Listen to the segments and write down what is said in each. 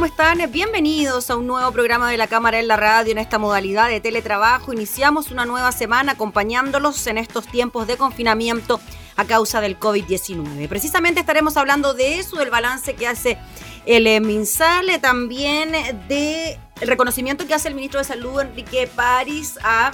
¿Cómo están? Bienvenidos a un nuevo programa de la Cámara en la Radio en esta modalidad de teletrabajo. Iniciamos una nueva semana acompañándolos en estos tiempos de confinamiento a causa del COVID-19. Precisamente estaremos hablando de eso, del balance que hace el eh, MinSal, también del reconocimiento que hace el ministro de Salud, Enrique París, a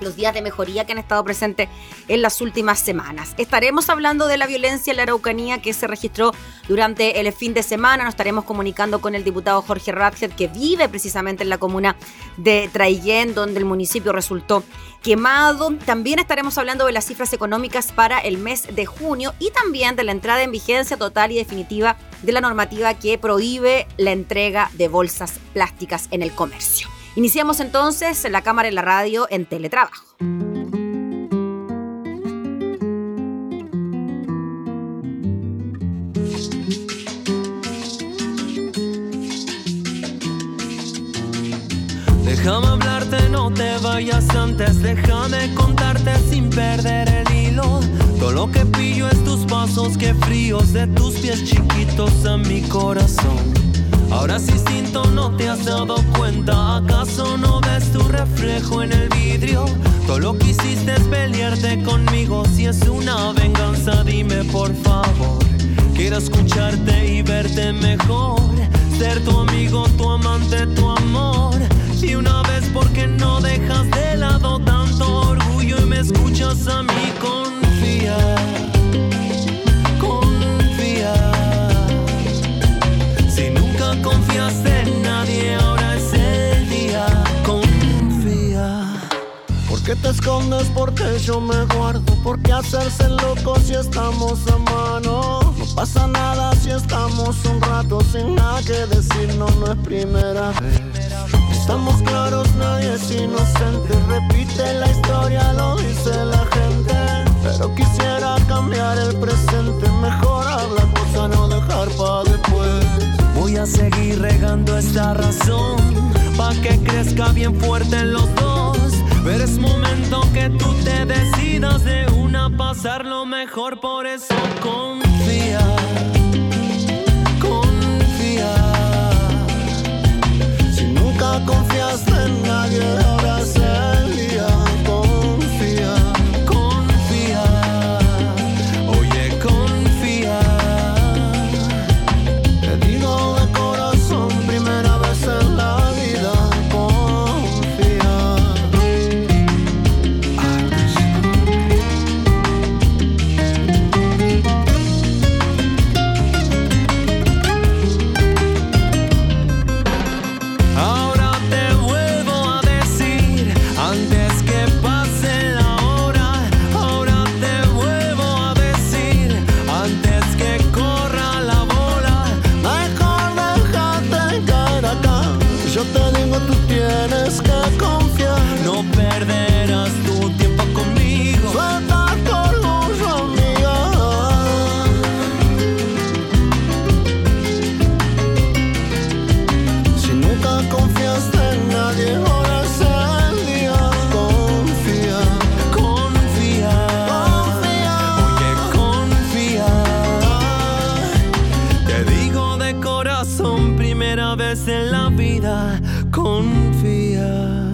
los días de mejoría que han estado presentes en las últimas semanas. Estaremos hablando de la violencia en la Araucanía que se registró durante el fin de semana. Nos estaremos comunicando con el diputado Jorge Ratchet, que vive precisamente en la comuna de Traillén, donde el municipio resultó quemado. También estaremos hablando de las cifras económicas para el mes de junio y también de la entrada en vigencia total y definitiva de la normativa que prohíbe la entrega de bolsas plásticas en el comercio. Iniciamos entonces la cámara en la radio en teletrabajo. Déjame hablarte, no te vayas antes, déjame contarte sin perder el hilo. Todo lo que pillo es tus pasos, que fríos de tus pies chiquitos a mi corazón. Ahora si instinto no te has dado cuenta, ¿acaso no ves tu reflejo en el vidrio? Todo lo que hiciste es pelearte conmigo, si es una venganza dime por favor. Quiero escucharte y verte mejor, ser tu amigo, tu amante, tu amor. Y una vez porque no dejas de lado tanto orgullo y me escuchas a mí confiar. ¿Por qué te escondes? Porque yo me guardo. ¿Por qué hacerse loco si estamos a mano? No pasa nada si estamos un rato sin nada que decir, no, no es primera. Estamos claros, nadie es inocente. Repite la historia, lo dice la gente. Pero quisiera cambiar el presente. Mejor habla cosa, no dejar para después. Voy a seguir regando esta razón pa' que crezca bien fuerte en los dos. Pero es momento que tú te decidas de una pasar lo mejor, por eso confía. Confía. Si nunca confiaste en nadie, vez la vida confía.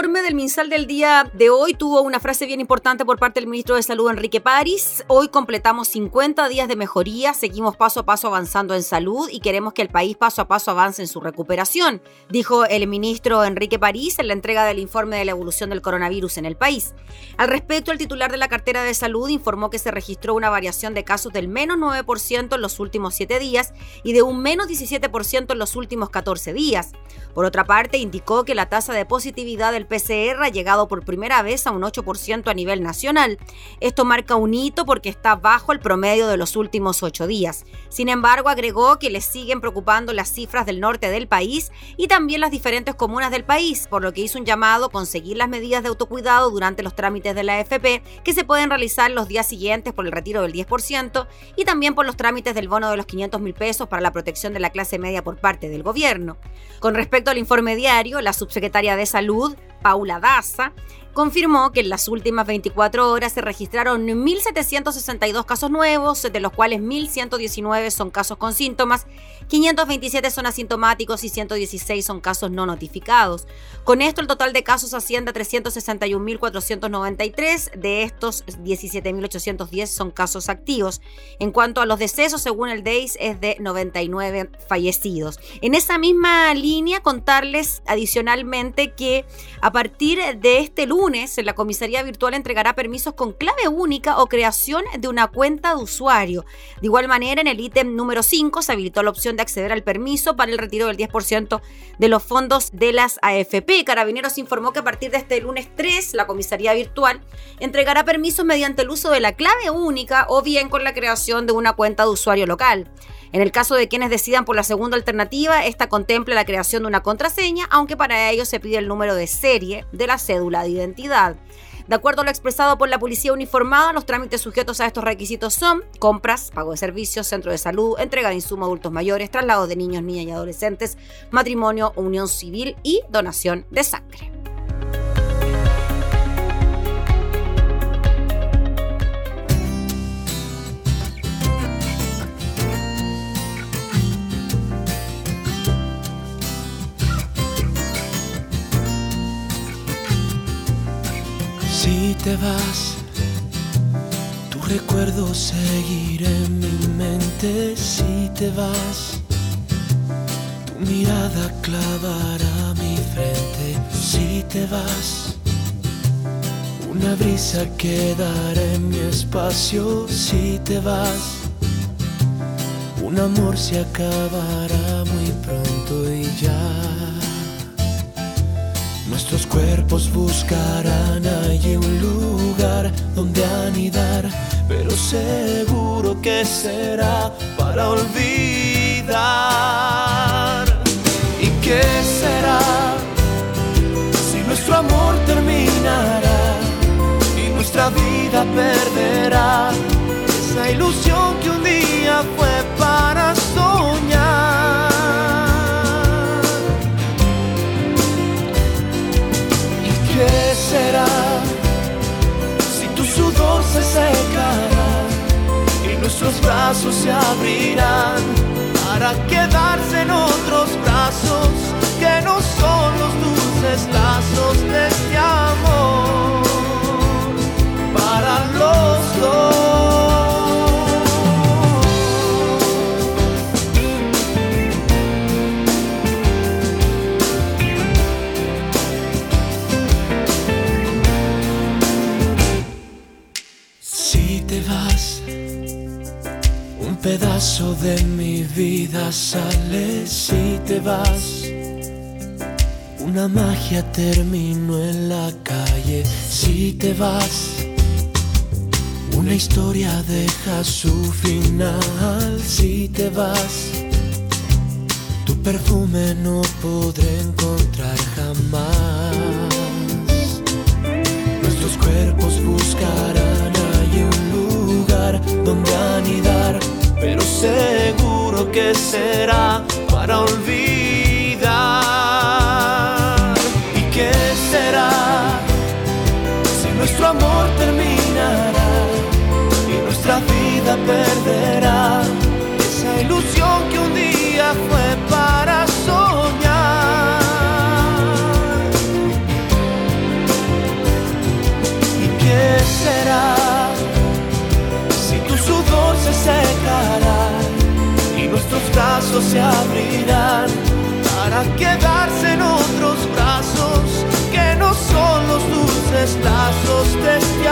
Informe del MinSal del día de hoy tuvo una frase bien importante por parte del ministro de Salud, Enrique París. Hoy completamos 50 días de mejoría, seguimos paso a paso avanzando en salud y queremos que el país paso a paso avance en su recuperación, dijo el ministro Enrique París en la entrega del informe de la evolución del coronavirus en el país. Al respecto, el titular de la cartera de salud informó que se registró una variación de casos del menos 9% en los últimos 7 días y de un menos 17% en los últimos 14 días. Por otra parte, indicó que la tasa de positividad del PCR ha llegado por primera vez a un 8% a nivel nacional. Esto marca un hito porque está bajo el promedio de los últimos ocho días. Sin embargo, agregó que le siguen preocupando las cifras del norte del país y también las diferentes comunas del país, por lo que hizo un llamado a conseguir las medidas de autocuidado durante los trámites de la AFP que se pueden realizar los días siguientes por el retiro del 10% y también por los trámites del bono de los 500 mil pesos para la protección de la clase media por parte del gobierno. Con respecto al informe diario, la subsecretaria de Salud, Paula Daza, confirmó que en las últimas 24 horas se registraron 1.762 casos nuevos, de los cuales 1.119 son casos con síntomas, 527 son asintomáticos y 116 son casos no notificados. Con esto el total de casos asciende a 361.493, de estos 17.810 son casos activos. En cuanto a los decesos, según el DEIS, es de 99 fallecidos. En esa misma línea, contarles adicionalmente que a partir de este lunes, lunes, la comisaría virtual entregará permisos con clave única o creación de una cuenta de usuario. De igual manera, en el ítem número 5 se habilitó la opción de acceder al permiso para el retiro del 10% de los fondos de las AFP. Carabineros informó que a partir de este lunes 3, la comisaría virtual entregará permisos mediante el uso de la clave única o bien con la creación de una cuenta de usuario local. En el caso de quienes decidan por la segunda alternativa, esta contempla la creación de una contraseña, aunque para ello se pide el número de serie de la cédula de identidad. De acuerdo a lo expresado por la policía uniformada, los trámites sujetos a estos requisitos son compras, pago de servicios, centro de salud, entrega de insumos a adultos mayores, traslado de niños, niñas y adolescentes, matrimonio, unión civil y donación de sangre. Si te vas, tu recuerdo seguirá en mi mente. Si te vas, tu mirada clavará mi frente. Si te vas, una brisa quedará en mi espacio. Si te vas, un amor se acabará muy pronto y ya. Cuerpos buscarán allí un lugar donde anidar, pero seguro que será para olvidar. ¿Y qué será si nuestro amor terminará y nuestra vida perderá esa ilusión que un día fue se secará y nuestros brazos se abrirán para quedarse en otros brazos que no son los dulces lazos de este amor para los dos? De mi vida sale si te vas. Una magia terminó en la calle si te vas. Una historia deja su final si te vas. Tu perfume no podré encontrar jamás. Nuestros cuerpos buscarán ahí un lugar donde anidar pero seguro que será para olvidar. ¿Y qué será si nuestro amor terminará y nuestra vida perderá nuestros brazos se abrirán para quedarse en otros brazos que no son los dulces lazos de este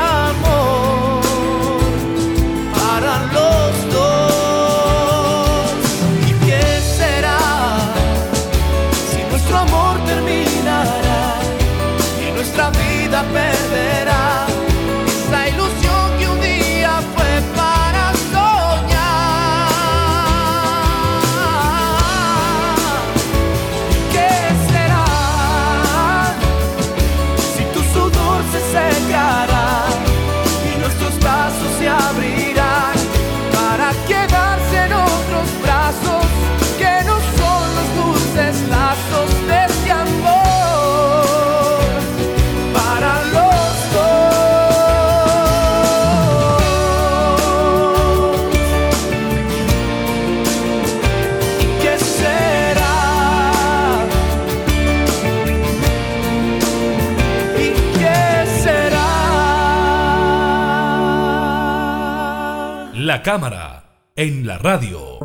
cámara en la radio.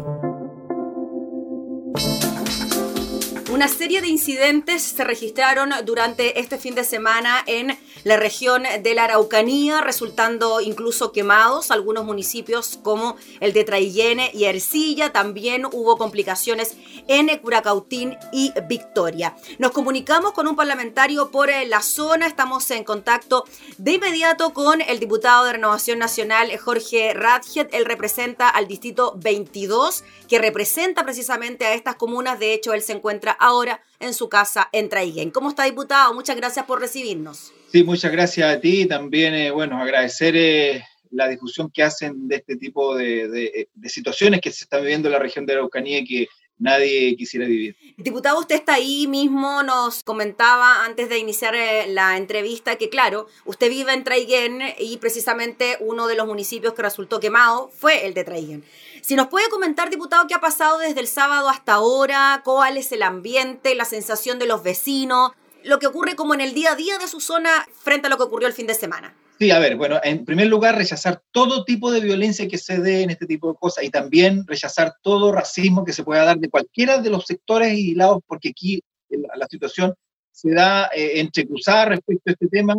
Una serie de incidentes se registraron durante este fin de semana en la región de la Araucanía, resultando incluso quemados algunos municipios como el de Traillene y Ercilla. También hubo complicaciones en Curacautín y Victoria. Nos comunicamos con un parlamentario por eh, la zona, estamos en contacto de inmediato con el diputado de Renovación Nacional, Jorge Radjet. Él representa al distrito 22, que representa precisamente a estas comunas. De hecho, él se encuentra ahora en su casa en Traiguén. ¿Cómo está, diputado? Muchas gracias por recibirnos. Sí, muchas gracias a ti. También, eh, bueno, agradecer eh, la difusión que hacen de este tipo de, situaciones que se están viviendo en la región de Araucanía y que nadie quisiera vivir. Diputado, usted está ahí mismo, nos comentaba antes de iniciar eh, la entrevista que, claro, usted vive en Traiguén y precisamente uno de los municipios que resultó quemado fue el de Traiguén. Si nos puede comentar, diputado, qué ha pasado desde el sábado hasta ahora, cuál es el ambiente, la sensación de los vecinos, lo que ocurre como en el día a día de su zona frente a lo que ocurrió el fin de semana. Sí, a ver, bueno, en primer lugar, rechazar todo tipo de violencia que se dé en este tipo de cosas y también rechazar todo racismo que se pueda dar de cualquiera de los sectores y lados, porque aquí la, situación se da eh, entrecruzada respecto a este tema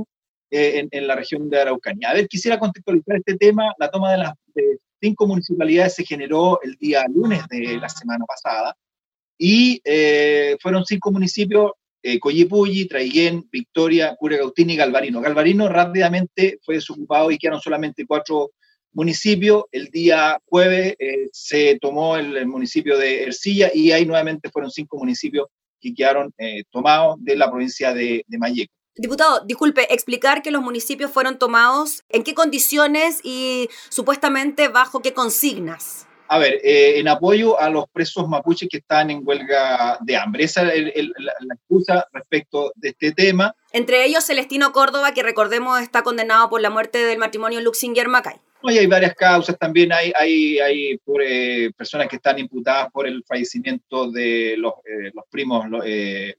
eh, en, la región de Araucanía. A ver, quisiera contextualizar este tema. La toma de las cinco municipalidades se generó el día lunes de la semana pasada y eh, fueron cinco municipios, eh, Coyipulli, Traiguén, Victoria, Curacautín y Galvarino. Galvarino rápidamente fue desocupado y quedaron solamente cuatro municipios. El día jueves eh, se tomó el, municipio de Ercilla y ahí nuevamente fueron cinco municipios que quedaron tomados de la provincia de, de. Diputado, disculpe, explicar que los municipios fueron tomados, en qué condiciones y supuestamente bajo qué consignas. A ver, eh, en apoyo a los presos mapuches que están en huelga de hambre. Esa es la, excusa respecto de este tema. Entre ellos Celestino Córdoba, que recordemos está condenado por la muerte del matrimonio Luxinger-Macay. y hay varias causas también. Hay, hay, hay eh, personas que están imputadas por el fallecimiento de los, eh, los primos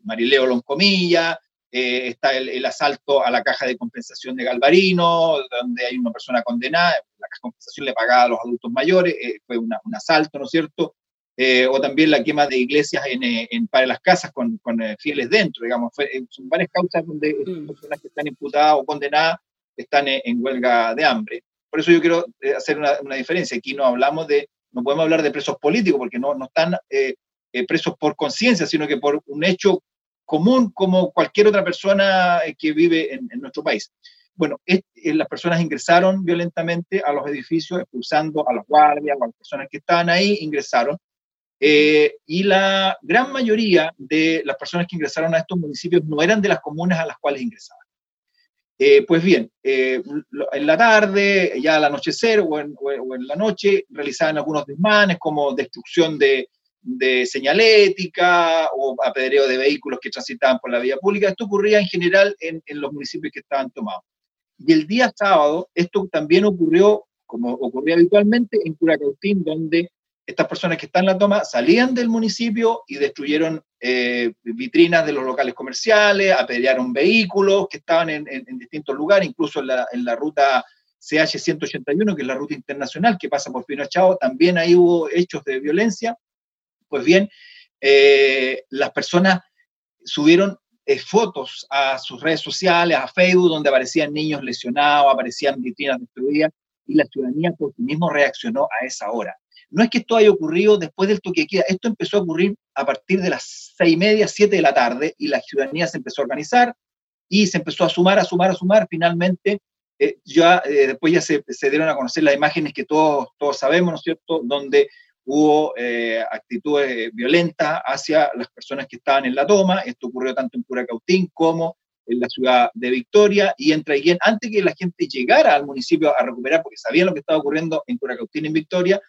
Marileo Loncomilla, eh, está el, asalto a la caja de compensación de Galvarino, donde hay una persona condenada, la caja de compensación le pagaba a los adultos mayores, eh, fue un asalto, ¿no es cierto? Eh, o también la quema de iglesias en, en para las casas con, con fieles dentro, digamos. son varias causas donde mm. personas que están imputadas o condenadas están en, huelga de hambre. Por eso yo quiero hacer una, una, diferencia. Aquí no hablamos de, no podemos hablar de presos políticos, porque no, no están presos por conciencia, sino que por un hecho común como cualquier otra persona eh, que vive en, nuestro país. Bueno, eh, las personas ingresaron violentamente a los edificios, expulsando a los guardias, a las personas que estaban ahí, ingresaron. Eh, y la gran mayoría de las personas que ingresaron a estos municipios no eran de las comunas a las cuales ingresaban. pues bien, en la tarde, ya al anochecer o en, o en, la noche, realizaban algunos desmanes como destrucción de, de señalética o apedreo de vehículos que transitaban por la vía pública. Esto ocurría en general en, los municipios que estaban tomados. Y el día sábado, esto también ocurrió, como ocurría habitualmente, en Curacautín, donde estas personas que están en la toma salían del municipio y destruyeron eh, vitrinas de los locales comerciales, apedrearon vehículos que estaban en, distintos lugares, incluso en la, en la ruta CH-181, que es la ruta internacional que pasa por Pinochao, también ahí hubo hechos de violencia pues bien, eh, las personas subieron eh, fotos a sus redes sociales, a Facebook, donde aparecían niños lesionados, aparecían vitrinas destruidas, y la ciudadanía por sí mismo reaccionó a esa hora. No es que esto haya ocurrido después del toque de queda, esto empezó a ocurrir a partir de las seis y media, siete de la tarde, y la ciudadanía se empezó a organizar y se empezó a sumar, a sumar, a sumar. Finalmente, eh, ya después ya se, se, dieron a conocer las imágenes que todos, todos sabemos, ¿no es cierto?, donde hubo eh, actitudes violentas hacia las personas que estaban en la toma. Esto ocurrió tanto en Curacautín como en la ciudad de Victoria y en Traiguén, antes que la gente llegara al municipio a recuperar, porque sabían lo que estaba ocurriendo en Curacautín y en Victoria,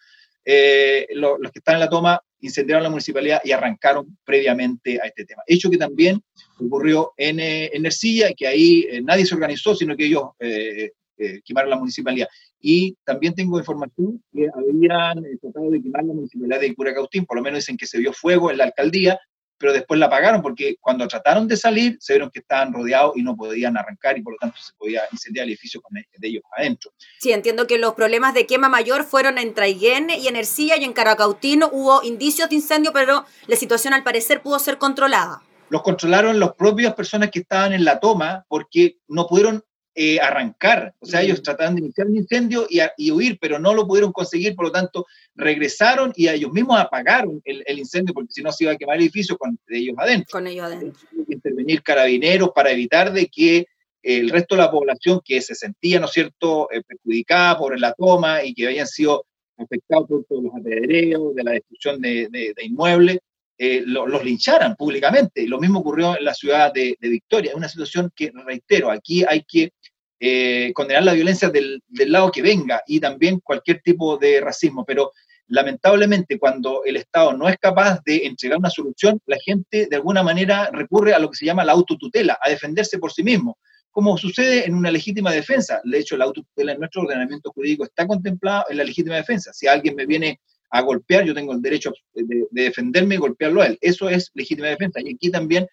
eh, los que estaban en la toma incendiaron la municipalidad y arrancaron previamente a este tema. Hecho que también ocurrió en, eh, en Ercilla, que ahí nadie se organizó, sino que ellos eh, quemar la municipalidad. Y también tengo información que habían eh, tratado de quemar la municipalidad de Curacautín, por lo menos dicen que se vio fuego en la alcaldía, pero después la pagaron porque cuando trataron de salir se vieron que estaban rodeados y no podían arrancar y por lo tanto se podía incendiar el edificio con de ellos adentro. Sí, entiendo que los problemas de quema mayor fueron en Traiguén y en Ercilla y en Caracautín hubo indicios de incendio, pero la situación al parecer pudo ser controlada. Los controlaron las propias personas que estaban en la toma porque no pudieron eh, arrancar. O sea, ellos trataron de iniciar un incendio y, huir, pero no lo pudieron conseguir, por lo tanto, regresaron y ellos mismos apagaron el, incendio, porque si no se iba a quemar el edificio con ellos adentro. Con ellos adentro. Intervenir carabineros para evitar de que el resto de la población que se sentía, ¿no es cierto?, eh, perjudicada por la toma y que habían sido afectados por todos los apedreos, de la destrucción de, inmuebles, eh, los lincharan públicamente. Lo mismo ocurrió en la ciudad de, Victoria. Es una situación que, reitero, aquí hay que eh, condenar la violencia del, lado que venga y también cualquier tipo de racismo, pero lamentablemente cuando el Estado no es capaz de entregar una solución, la gente de alguna manera recurre a lo que se llama la autotutela, a defenderse por sí mismo, como sucede en una legítima defensa. De hecho, la autotutela en nuestro ordenamiento jurídico está contemplada en la legítima defensa. Si alguien me viene a golpear, yo tengo el derecho de, defenderme y golpearlo a él. Eso es legítima defensa. Y aquí también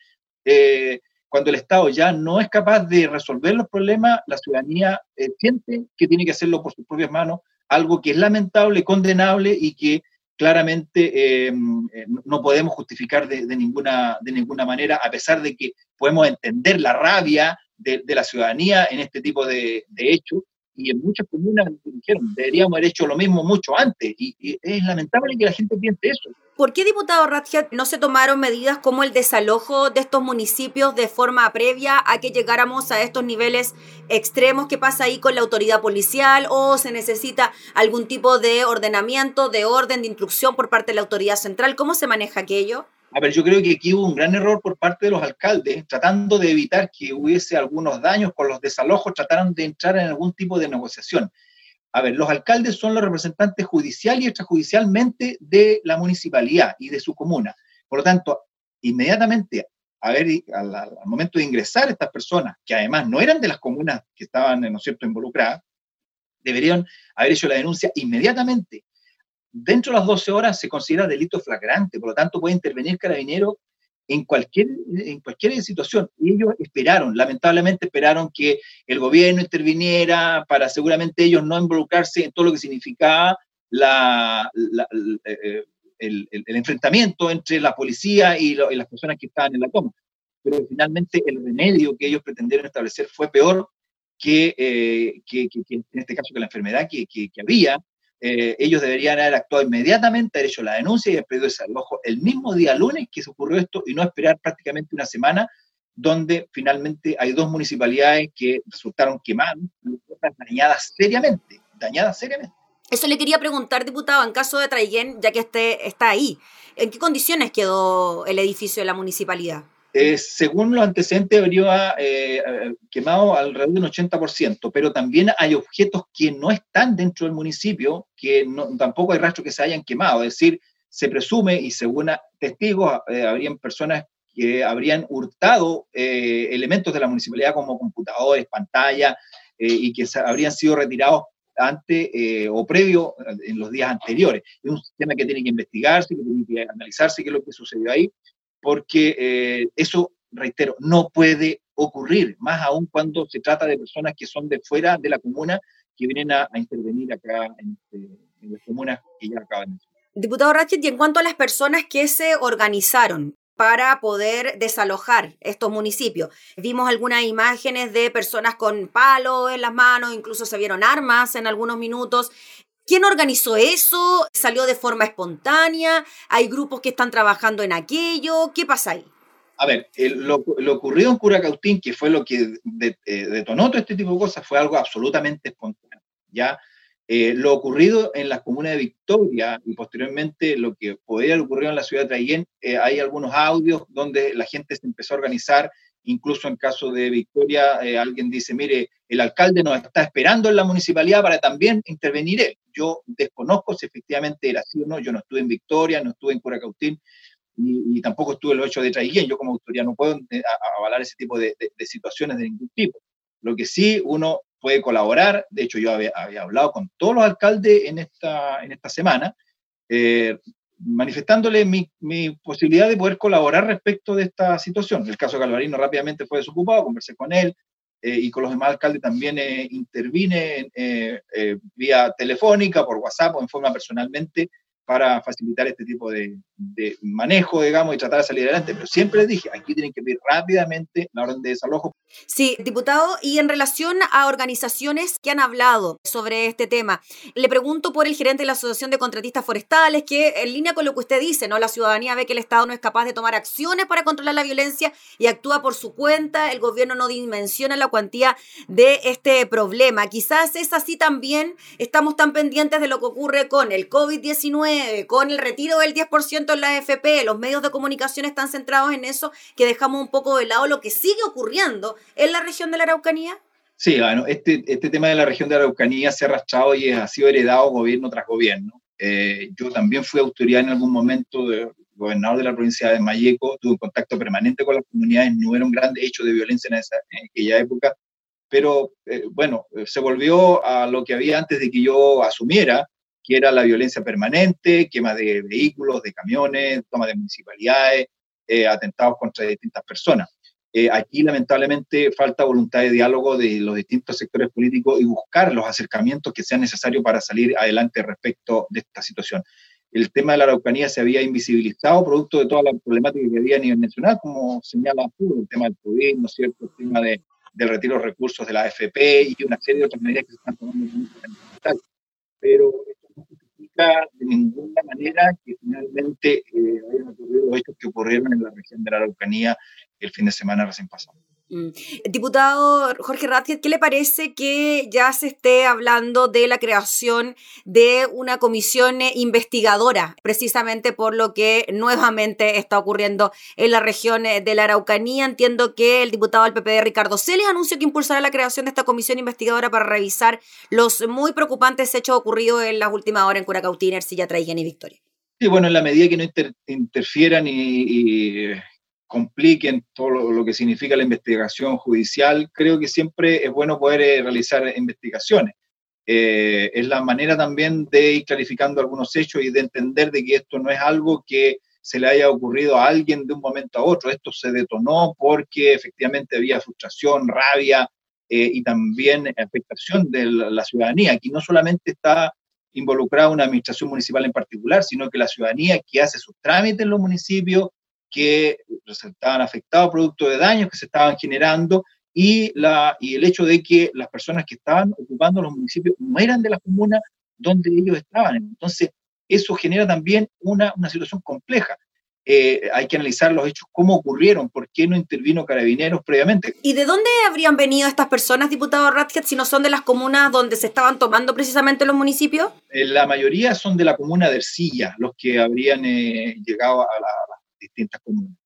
eh, cuando el Estado ya no es capaz de resolver los problemas, la ciudadanía eh, siente que tiene que hacerlo por sus propias manos, algo que es lamentable, condenable y que claramente em, eh, no podemos justificar de, ninguna, de ninguna manera, a pesar de que podemos entender la rabia de, la ciudadanía en este tipo de, de hechos, y en muchas comunas dijeron, deberíamos haber hecho lo mismo mucho antes, y, es lamentable que la gente piense eso. ¿Por qué, diputado Ratchet, no se tomaron medidas como el desalojo de estos municipios de forma previa a que llegáramos a estos niveles extremos? ¿Qué pasa ahí con la autoridad policial? ¿O se necesita algún tipo de ordenamiento, de orden, de instrucción por parte de la autoridad central? ¿Cómo se maneja aquello? A ver, yo creo que aquí hubo un gran error por parte de los alcaldes, tratando de evitar que hubiese algunos daños con los desalojos, trataron de entrar en algún tipo de negociación. A ver, los alcaldes son los representantes judicial y extrajudicialmente de la municipalidad y de su comuna. Por lo tanto, inmediatamente, a ver, al, al momento de ingresar estas personas, que además no eran de las comunas que estaban, ¿no es cierto?, involucradas, deberían haber hecho la denuncia inmediatamente dentro de las 12 horas se considera delito flagrante, por lo tanto puede intervenir carabinero en cualquier, en cualquier situación. Y ellos esperaron, lamentablemente esperaron que el gobierno interviniera para seguramente ellos no involucrarse en todo lo que significaba la, eh, el, enfrentamiento entre la policía y, las personas que estaban en la toma. Pero finalmente el remedio que ellos pretendieron establecer fue peor que, eh, que, en este caso que la enfermedad que, que había, eh, ellos deberían haber actuado inmediatamente, haber hecho la denuncia y haber pedido ese ojo el mismo día lunes que se ocurrió esto y no esperar prácticamente una semana donde finalmente hay dos municipalidades que resultaron quemadas, dañadas seriamente, dañadas seriamente. Eso le quería preguntar, diputado, en caso de Traiguén, ya que este está ahí, ¿en qué condiciones quedó el edificio de la municipalidad? Eh, según los antecedentes, habría eh, eh, quemado alrededor de un 80%, pero también hay objetos que no están dentro del municipio, que tampoco hay rastro que se hayan quemado. Es decir, se presume, y según testigos, habrían personas que habrían hurtado elementos de la municipalidad como computadores, pantallas, y que habrían sido retirados antes o previo en los días anteriores. Es un tema que tiene que investigarse, que tiene que analizarse qué es lo que sucedió ahí, porque eh, eso, reitero, no puede ocurrir, más aún cuando se trata de personas que son de fuera de la comuna, que vienen a, intervenir acá en, este, en, las comunas que ya acaban de Diputado Ratchet, y en cuanto a las personas que se organizaron para poder desalojar estos municipios. Vimos algunas imágenes de personas con palos en las manos, incluso se vieron armas en algunos minutos. ¿Quién organizó eso? ¿Salió de forma espontánea? ¿Hay grupos que están trabajando en aquello? ¿Qué pasa ahí? A ver, lo, ocurrido en Curacautín, que fue lo que eh, detonó todo este tipo de cosas, fue algo absolutamente espontáneo. ¿ya? Eh, lo ocurrido en las comunas de Victoria y posteriormente lo que podría haber ocurrido en la ciudad de Traiguén, eh, hay algunos audios donde la gente se empezó a organizar Incluso en caso de Victoria, eh, alguien dice, mire, el alcalde nos está esperando en la municipalidad para también intervenir él. Yo desconozco si efectivamente era así o no. Yo no estuve en Victoria, no estuve en Curacautín y, tampoco estuve en los hechos de Traiguén. Yo como autoría no puedo eh, avalar ese tipo de, situaciones de ningún tipo. Lo que sí uno puede colaborar, de hecho yo había, hablado con todos los alcaldes en esta, en esta semana, eh, manifestándole mi, posibilidad de poder colaborar respecto de esta situación. El caso de Galvarino rápidamente fue desocupado, conversé con él eh, y con los demás alcaldes también eh, intervine eh, vía telefónica, por WhatsApp o en forma personalmente para facilitar este tipo de, manejo, digamos, y tratar de salir adelante. Pero siempre les dije, aquí tienen que pedir rápidamente la orden de desalojo. Sí, diputado, y en relación a organizaciones que han hablado sobre este tema, le pregunto por el gerente de la Asociación de Contratistas Forestales, que en línea con lo que usted dice, ¿no? La ciudadanía ve que el Estado no es capaz de tomar acciones para controlar la violencia y actúa por su cuenta, el gobierno no dimensiona la cuantía de este problema. Quizás es así también, estamos tan pendientes de lo que ocurre con el COVID-19 con el retiro del 10% en la AFP, los medios de comunicación están centrados en eso, que dejamos un poco de lado lo que sigue ocurriendo en la región de la Araucanía? Sí, bueno, este, este tema de la región de la Araucanía se ha arrastrado y ha sido heredado gobierno tras gobierno. Eh, yo también fui autoridad en algún momento de gobernador de la provincia de Mayeco, tuve contacto permanente con las comunidades, no era un gran hecho de violencia en, esa, en aquella época, pero eh, bueno, se volvió a lo que había antes de que yo asumiera, que era la violencia permanente, quema de vehículos, de camiones, toma de municipalidades, eh, atentados contra distintas personas. Eh, aquí lamentablemente falta voluntad de diálogo de los distintos sectores políticos y buscar los acercamientos que sean necesarios para salir adelante respecto de esta situación. El tema de la Araucanía se había invisibilizado producto de toda la problemática que había a nivel nacional, como señala el tema del COVID, ¿no es cierto? el tema de, del retiro de recursos de la AFP y una serie de otras medidas que se están tomando en el Pero de ninguna manera que finalmente eh, hayan ocurrido los hechos que ocurrieron en la región de la Araucanía el fin de semana recién pasado. Mm. Diputado Jorge Ratziet, ¿qué le parece que ya se esté hablando de la creación de una comisión investigadora, precisamente por lo que nuevamente está ocurriendo en la región de la Araucanía? Entiendo que el diputado del PPD, Ricardo Celes, anunció que impulsará la creación de esta comisión investigadora para revisar los muy preocupantes hechos ocurridos en las últimas horas en Curacautín, Ercilla, Traigan y Victoria. Sí, bueno, en la medida que no interfieran y compliquen todo lo, que significa la investigación judicial, creo que siempre es bueno poder eh, realizar investigaciones. Eh, es la manera también de ir clarificando algunos hechos y de entender de que esto no es algo que se le haya ocurrido a alguien de un momento a otro. Esto se detonó porque efectivamente había frustración, rabia eh, y también afectación de la ciudadanía. Aquí no solamente está involucrada una administración municipal en particular, sino que la ciudadanía que hace sus trámites en los municipios, que resultaban afectados producto de daños que se estaban generando y, la, y el hecho de que las personas que estaban ocupando los municipios no eran de la comuna donde ellos estaban. Entonces, eso genera también una, una situación compleja. Eh, hay que analizar los hechos, cómo ocurrieron, por qué no intervino Carabineros previamente. ¿Y de dónde habrían venido estas personas, diputado Ratchet, si no son de las comunas donde se estaban tomando precisamente los municipios? Eh, la mayoría son de la comuna de Ercilla, los que habrían eh, llegado a la, distintas comunas.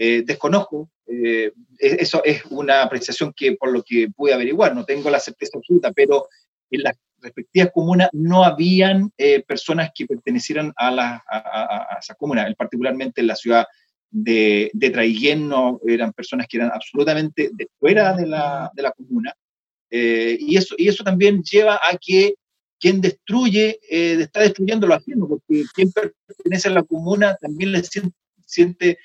Eh, desconozco, eh, eso es una apreciación que por lo que pude averiguar, no tengo la certeza absoluta, pero en las respectivas comunas no habían eh, personas que pertenecieran a, la, a, esa comuna, particularmente en la ciudad de, de Traiguén no eran personas que eran absolutamente de fuera de la, de la comuna. y, eso, y eso también lleva a que quien destruye, está destruyendo lo haciendo, porque quien pertenece a la comuna también le siente siente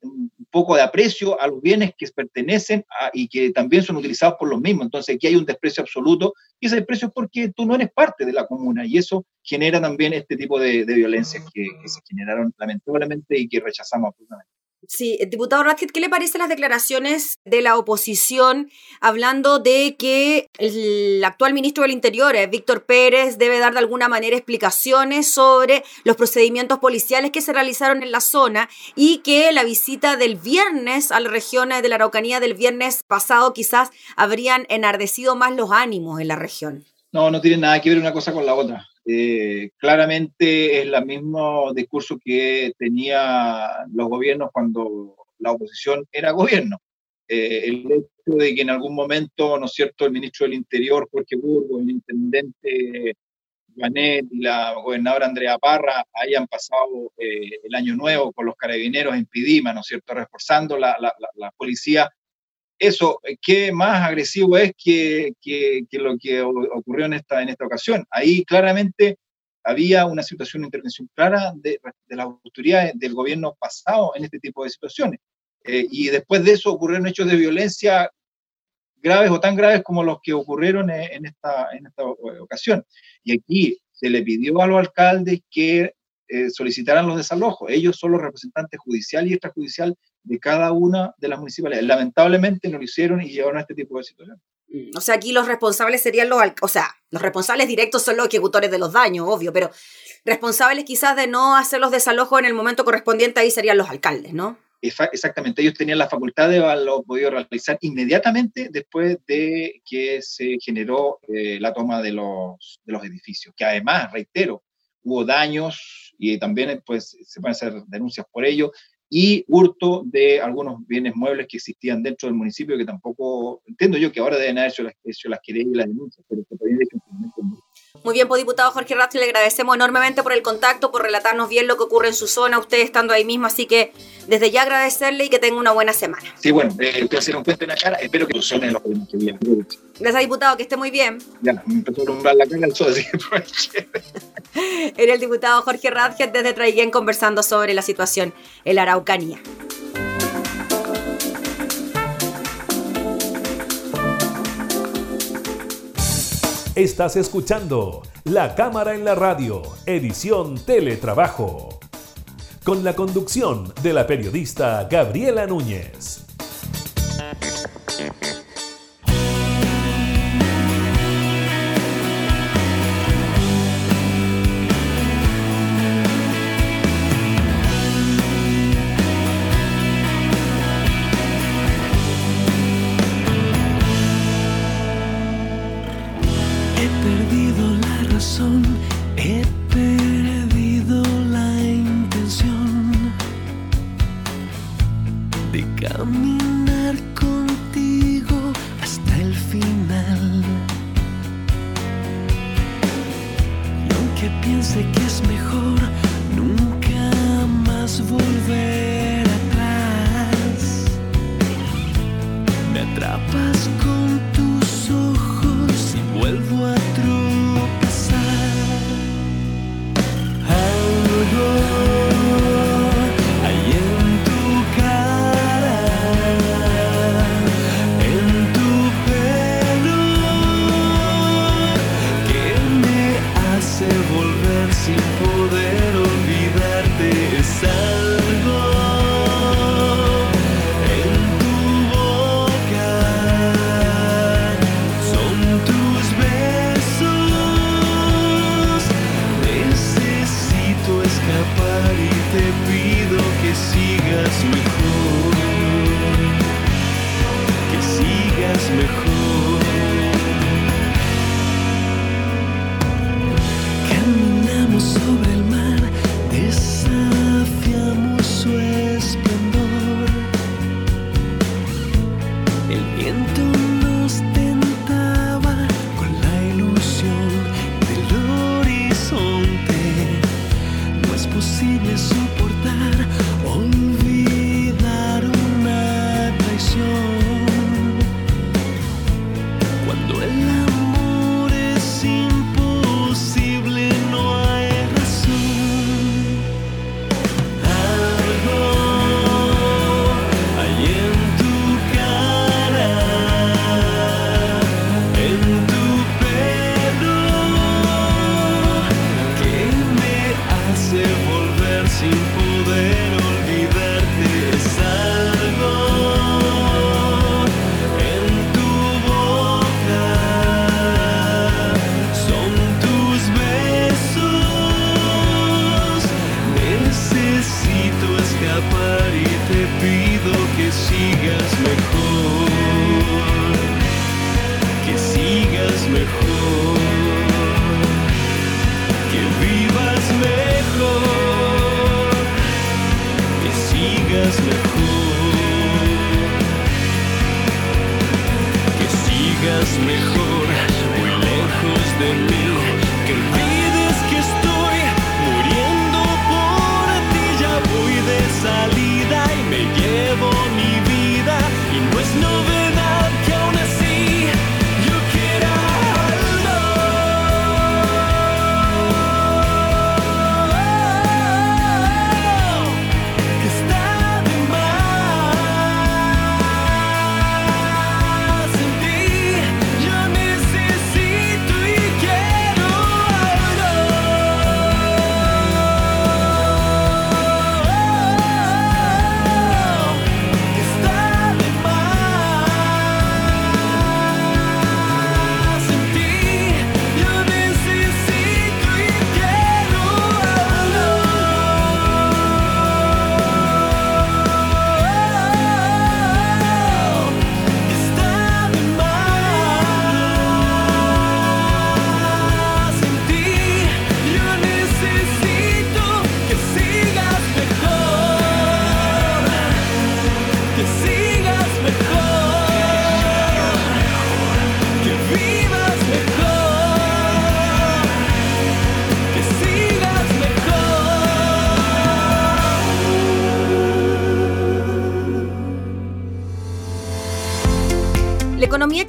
un poco de aprecio a los bienes que pertenecen y que también son utilizados por los mismos. Entonces aquí hay un desprecio absoluto y ese desprecio es porque tú no eres parte de la comuna y eso genera también este tipo de, de violencias que, que, se generaron lamentablemente y que rechazamos absolutamente. Sí, eh, diputado Ratchet, ¿qué le parecen las declaraciones de la oposición hablando de que el actual ministro del Interior, eh, Víctor Pérez, debe dar de alguna manera explicaciones sobre los procedimientos policiales que se realizaron en la zona y que la visita del viernes a la región de la Araucanía del viernes pasado quizás habrían enardecido más los ánimos en la región? No, no tiene nada que ver una cosa con la otra. Eh, claramente es el mismo discurso que tenía los gobiernos cuando la oposición era gobierno. Eh, el hecho de que en algún momento, ¿no es cierto?, el ministro del Interior, Jorge Burgos, el intendente Janet y la gobernadora Andrea Parra hayan pasado eh, el año nuevo con los carabineros en Pidima, ¿no es cierto?, reforzando la policía eso, ¿qué más agresivo es que, que, lo que ocurrió en esta, en esta ocasión? Ahí claramente había una situación de intervención clara de, de las del gobierno pasado en este tipo de situaciones. Eh, y después de eso ocurrieron hechos de violencia graves o tan graves como los que ocurrieron en esta, en esta ocasión. Y aquí se le pidió a los alcaldes que eh, solicitaran los desalojos. Ellos son los representantes judicial y extrajudicial de cada una de las municipalidades. Lamentablemente no lo hicieron y llevaron a este tipo de situaciones. O sea, aquí los responsables serían los, o sea, los responsables directos son los ejecutores de los daños, obvio, pero responsables quizás de no hacer los desalojos en el momento correspondiente ahí serían los alcaldes, ¿no? Exactamente, ellos tenían la facultad de haberlo podido realizar inmediatamente después de que se generó eh, la toma de los, de los edificios, que además, reitero, hubo daños y también pues, se pueden hacer denuncias por ello, y hurto de algunos bienes muebles que existían dentro del municipio que tampoco, entiendo yo que ahora deben haber hecho las, hecho las querellas y las denuncias, pero que todavía muy bien, pues diputado Jorge Rastri, le agradecemos enormemente por el contacto, por relatarnos bien lo que ocurre en su zona, usted estando ahí mismo, así que desde ya agradecerle y que tenga una buena semana. Sí, bueno, eh, a hacer un cuento en la cara, espero que funcione los que vienen. Gracias, diputado, que esté muy bien. Ya, me empezó a alumbrar la cara el sol, así que Era el diputado Jorge Radget desde Traiguén conversando sobre la situación en Araucanía. Estás escuchando La Cámara en la Radio, edición Teletrabajo, con la conducción de la periodista Gabriela Núñez.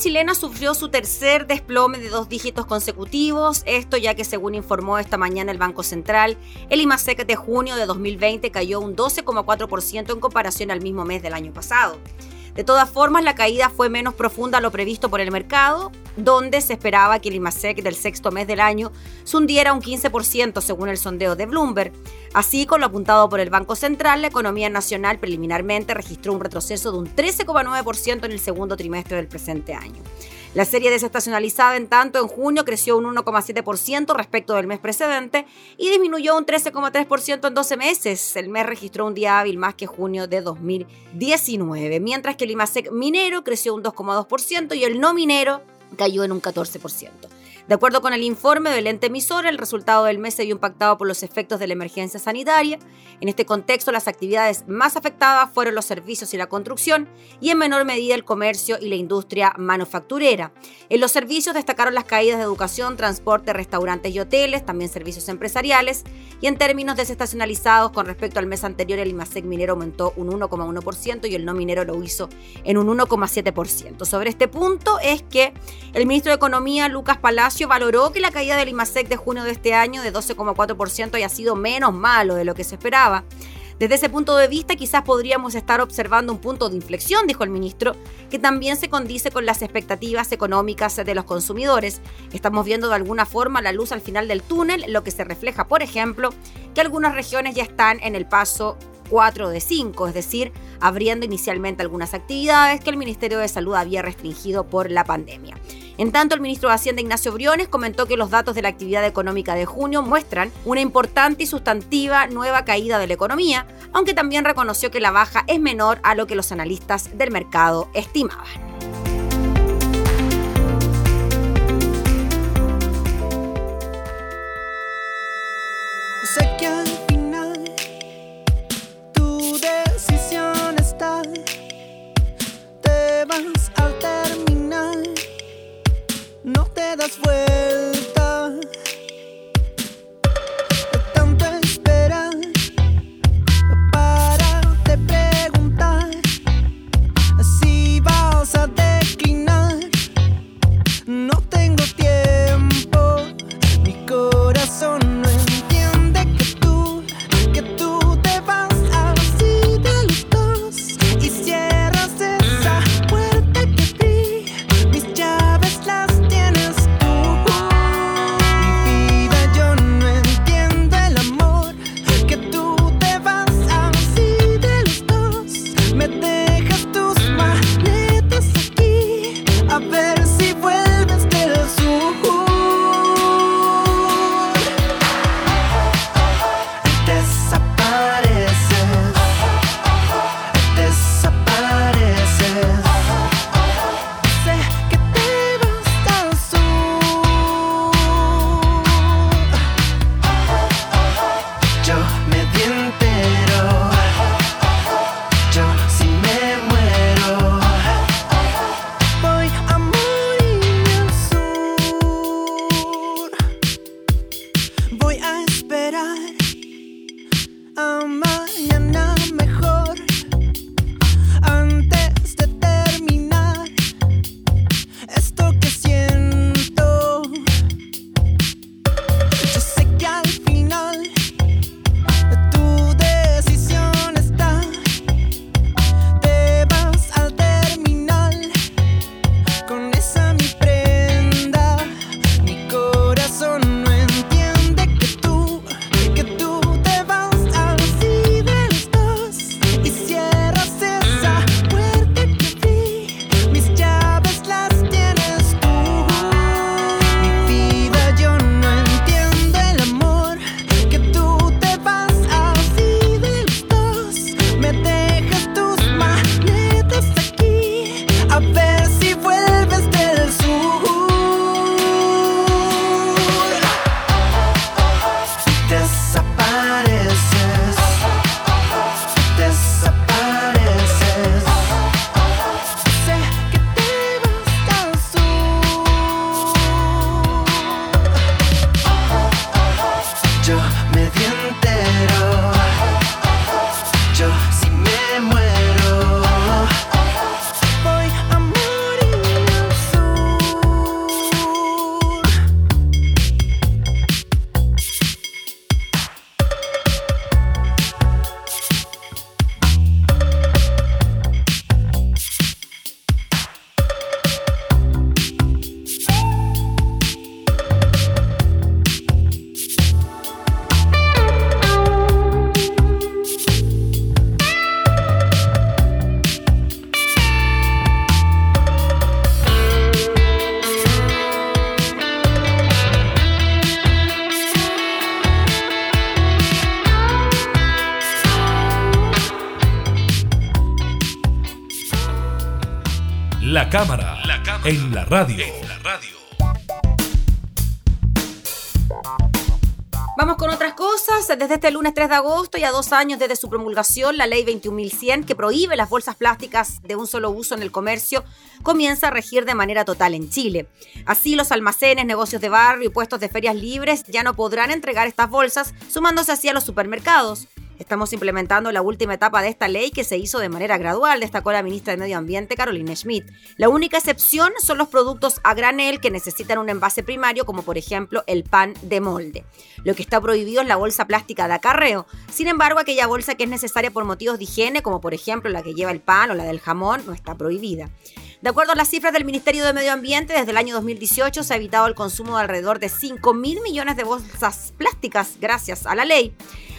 Chilena sufrió su tercer desplome de dos dígitos consecutivos, esto ya que según informó esta mañana el Banco Central, el IMASEC de junio de 2020 cayó un 12,4% en comparación al mismo mes del año pasado. De todas formas, la caída fue menos profunda a lo previsto por el mercado, donde se esperaba que el IMASEC del sexto mes del año se hundiera un 15% según el sondeo de Bloomberg. Así, con lo apuntado por el Banco Central, la economía nacional preliminarmente registró un retroceso de un 13,9% en el segundo trimestre del presente año. La serie desestacionalizada, en tanto, en junio creció un 1,7% respecto del mes precedente y disminuyó un 13,3% en 12 meses. El mes registró un día hábil más que junio de 2019, mientras que el IMASEC minero creció un 2,2% y el no minero cayó en un 14%. De acuerdo con el informe del ente emisor, el resultado del mes se vio impactado por los efectos de la emergencia sanitaria. En este contexto, las actividades más afectadas fueron los servicios y la construcción y en menor medida el comercio y la industria manufacturera. En los servicios destacaron las caídas de educación, transporte, restaurantes y hoteles, también servicios empresariales. Y en términos desestacionalizados, con respecto al mes anterior, el IMASEC minero aumentó un 1,1% y el no minero lo hizo en un 1,7%. Sobre este punto es que el ministro de Economía, Lucas Palacio, valoró que la caída del IMASEC de junio de este año de 12,4% haya sido menos malo de lo que se esperaba. Desde ese punto de vista, quizás podríamos estar observando un punto de inflexión, dijo el ministro, que también se condice con las expectativas económicas de los consumidores. Estamos viendo de alguna forma la luz al final del túnel, lo que se refleja, por ejemplo, que algunas regiones ya están en el paso 4 de 5, es decir, abriendo inicialmente algunas actividades que el Ministerio de Salud había restringido por la pandemia. En tanto, el ministro de Hacienda Ignacio Briones comentó que los datos de la actividad económica de junio muestran una importante y sustantiva nueva caída de la economía, aunque también reconoció que la baja es menor a lo que los analistas del mercado estimaban. Desde este lunes 3 de agosto y a dos años desde su promulgación, la ley 21.100, que prohíbe las bolsas plásticas de un solo uso en el comercio, comienza a regir de manera total en Chile. Así, los almacenes, negocios de barrio y puestos de ferias libres ya no podrán entregar estas bolsas, sumándose así a los supermercados. Estamos implementando la última etapa de esta ley que se hizo de manera gradual, destacó la ministra de Medio Ambiente, Carolina Schmidt. La única excepción son los productos a granel que necesitan un envase primario, como por ejemplo el pan de molde. Lo que está prohibido es la bolsa plástica de acarreo. Sin embargo, aquella bolsa que es necesaria por motivos de higiene, como por ejemplo la que lleva el pan o la del jamón, no está prohibida. De acuerdo a las cifras del Ministerio de Medio Ambiente, desde el año 2018 se ha evitado el consumo de alrededor de 5 mil millones de bolsas plásticas gracias a la ley.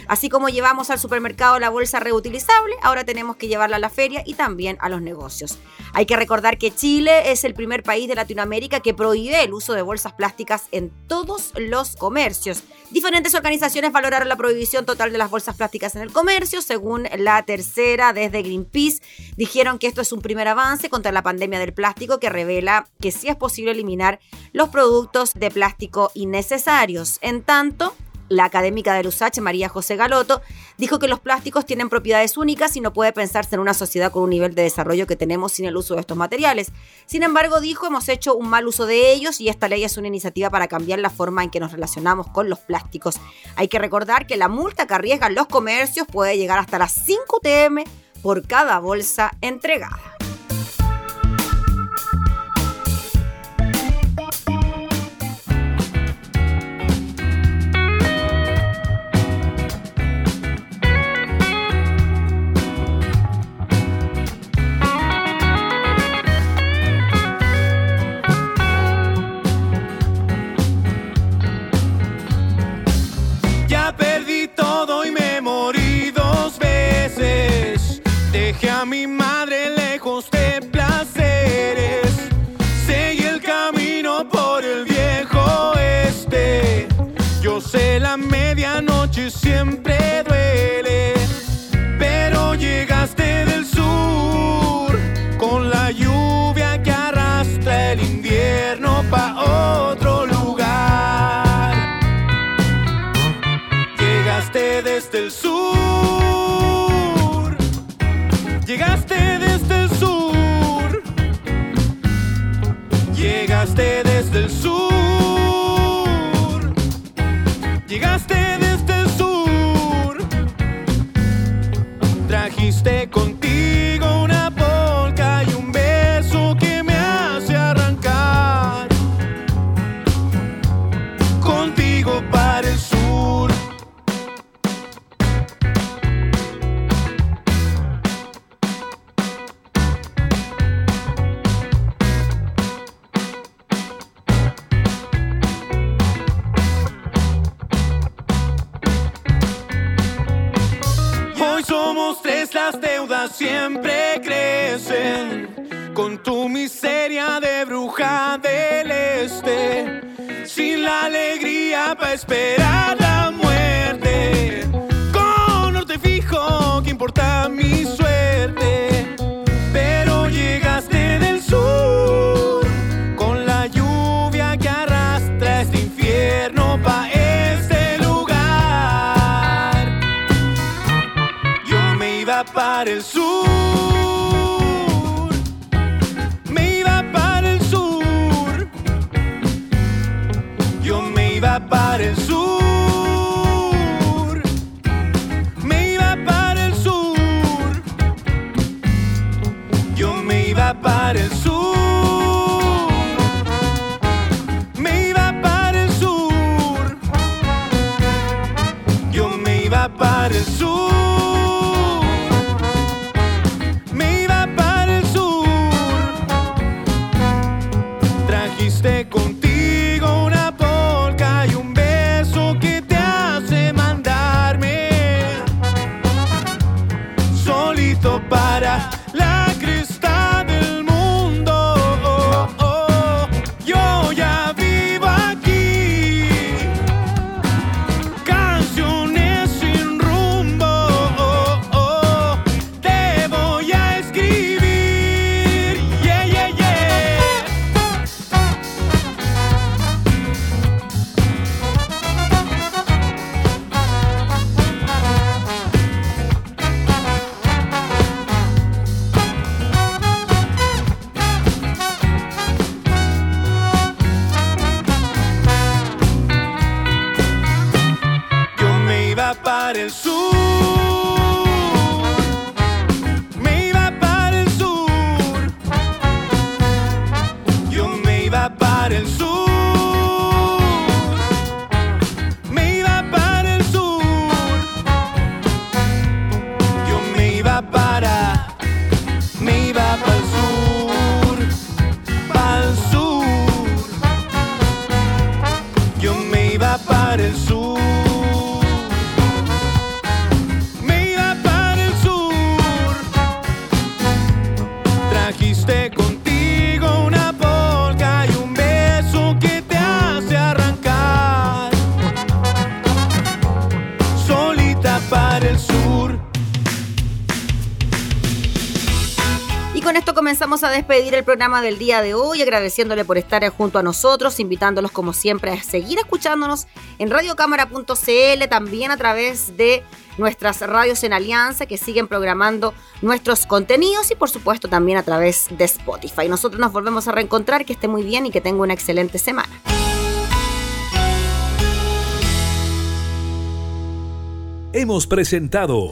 Así como llevamos al supermercado la bolsa reutilizable, ahora tenemos que llevarla a la feria y también a los negocios. Hay que recordar que Chile es el primer país de Latinoamérica que prohíbe el uso de bolsas plásticas en todos los comercios. Diferentes organizaciones valoraron la prohibición total de las bolsas plásticas en el comercio. Según la tercera, desde Greenpeace, dijeron que esto es un primer avance contra la pandemia del plástico que revela que sí es posible eliminar los productos de plástico innecesarios. En tanto, la académica del USACH, María José Galoto, dijo que los plásticos tienen propiedades únicas y no puede pensarse en una sociedad con un nivel de desarrollo que tenemos sin el uso de estos materiales. Sin embargo, dijo, hemos hecho un mal uso de ellos y esta ley es una iniciativa para cambiar la forma en que nos relacionamos con los plásticos. Hay que recordar que la multa que arriesgan los comercios puede llegar hasta las 5 UTM por cada bolsa entregada. Esperar el sur. Comenzamos a despedir el programa del día de hoy, agradeciéndole por estar junto a nosotros, invitándolos como siempre a seguir escuchándonos en radiocámara.cl, también a través de nuestras radios en alianza que siguen programando nuestros contenidos y por supuesto también a través de Spotify. Nosotros nos volvemos a reencontrar, que esté muy bien y que tenga una excelente semana. Hemos presentado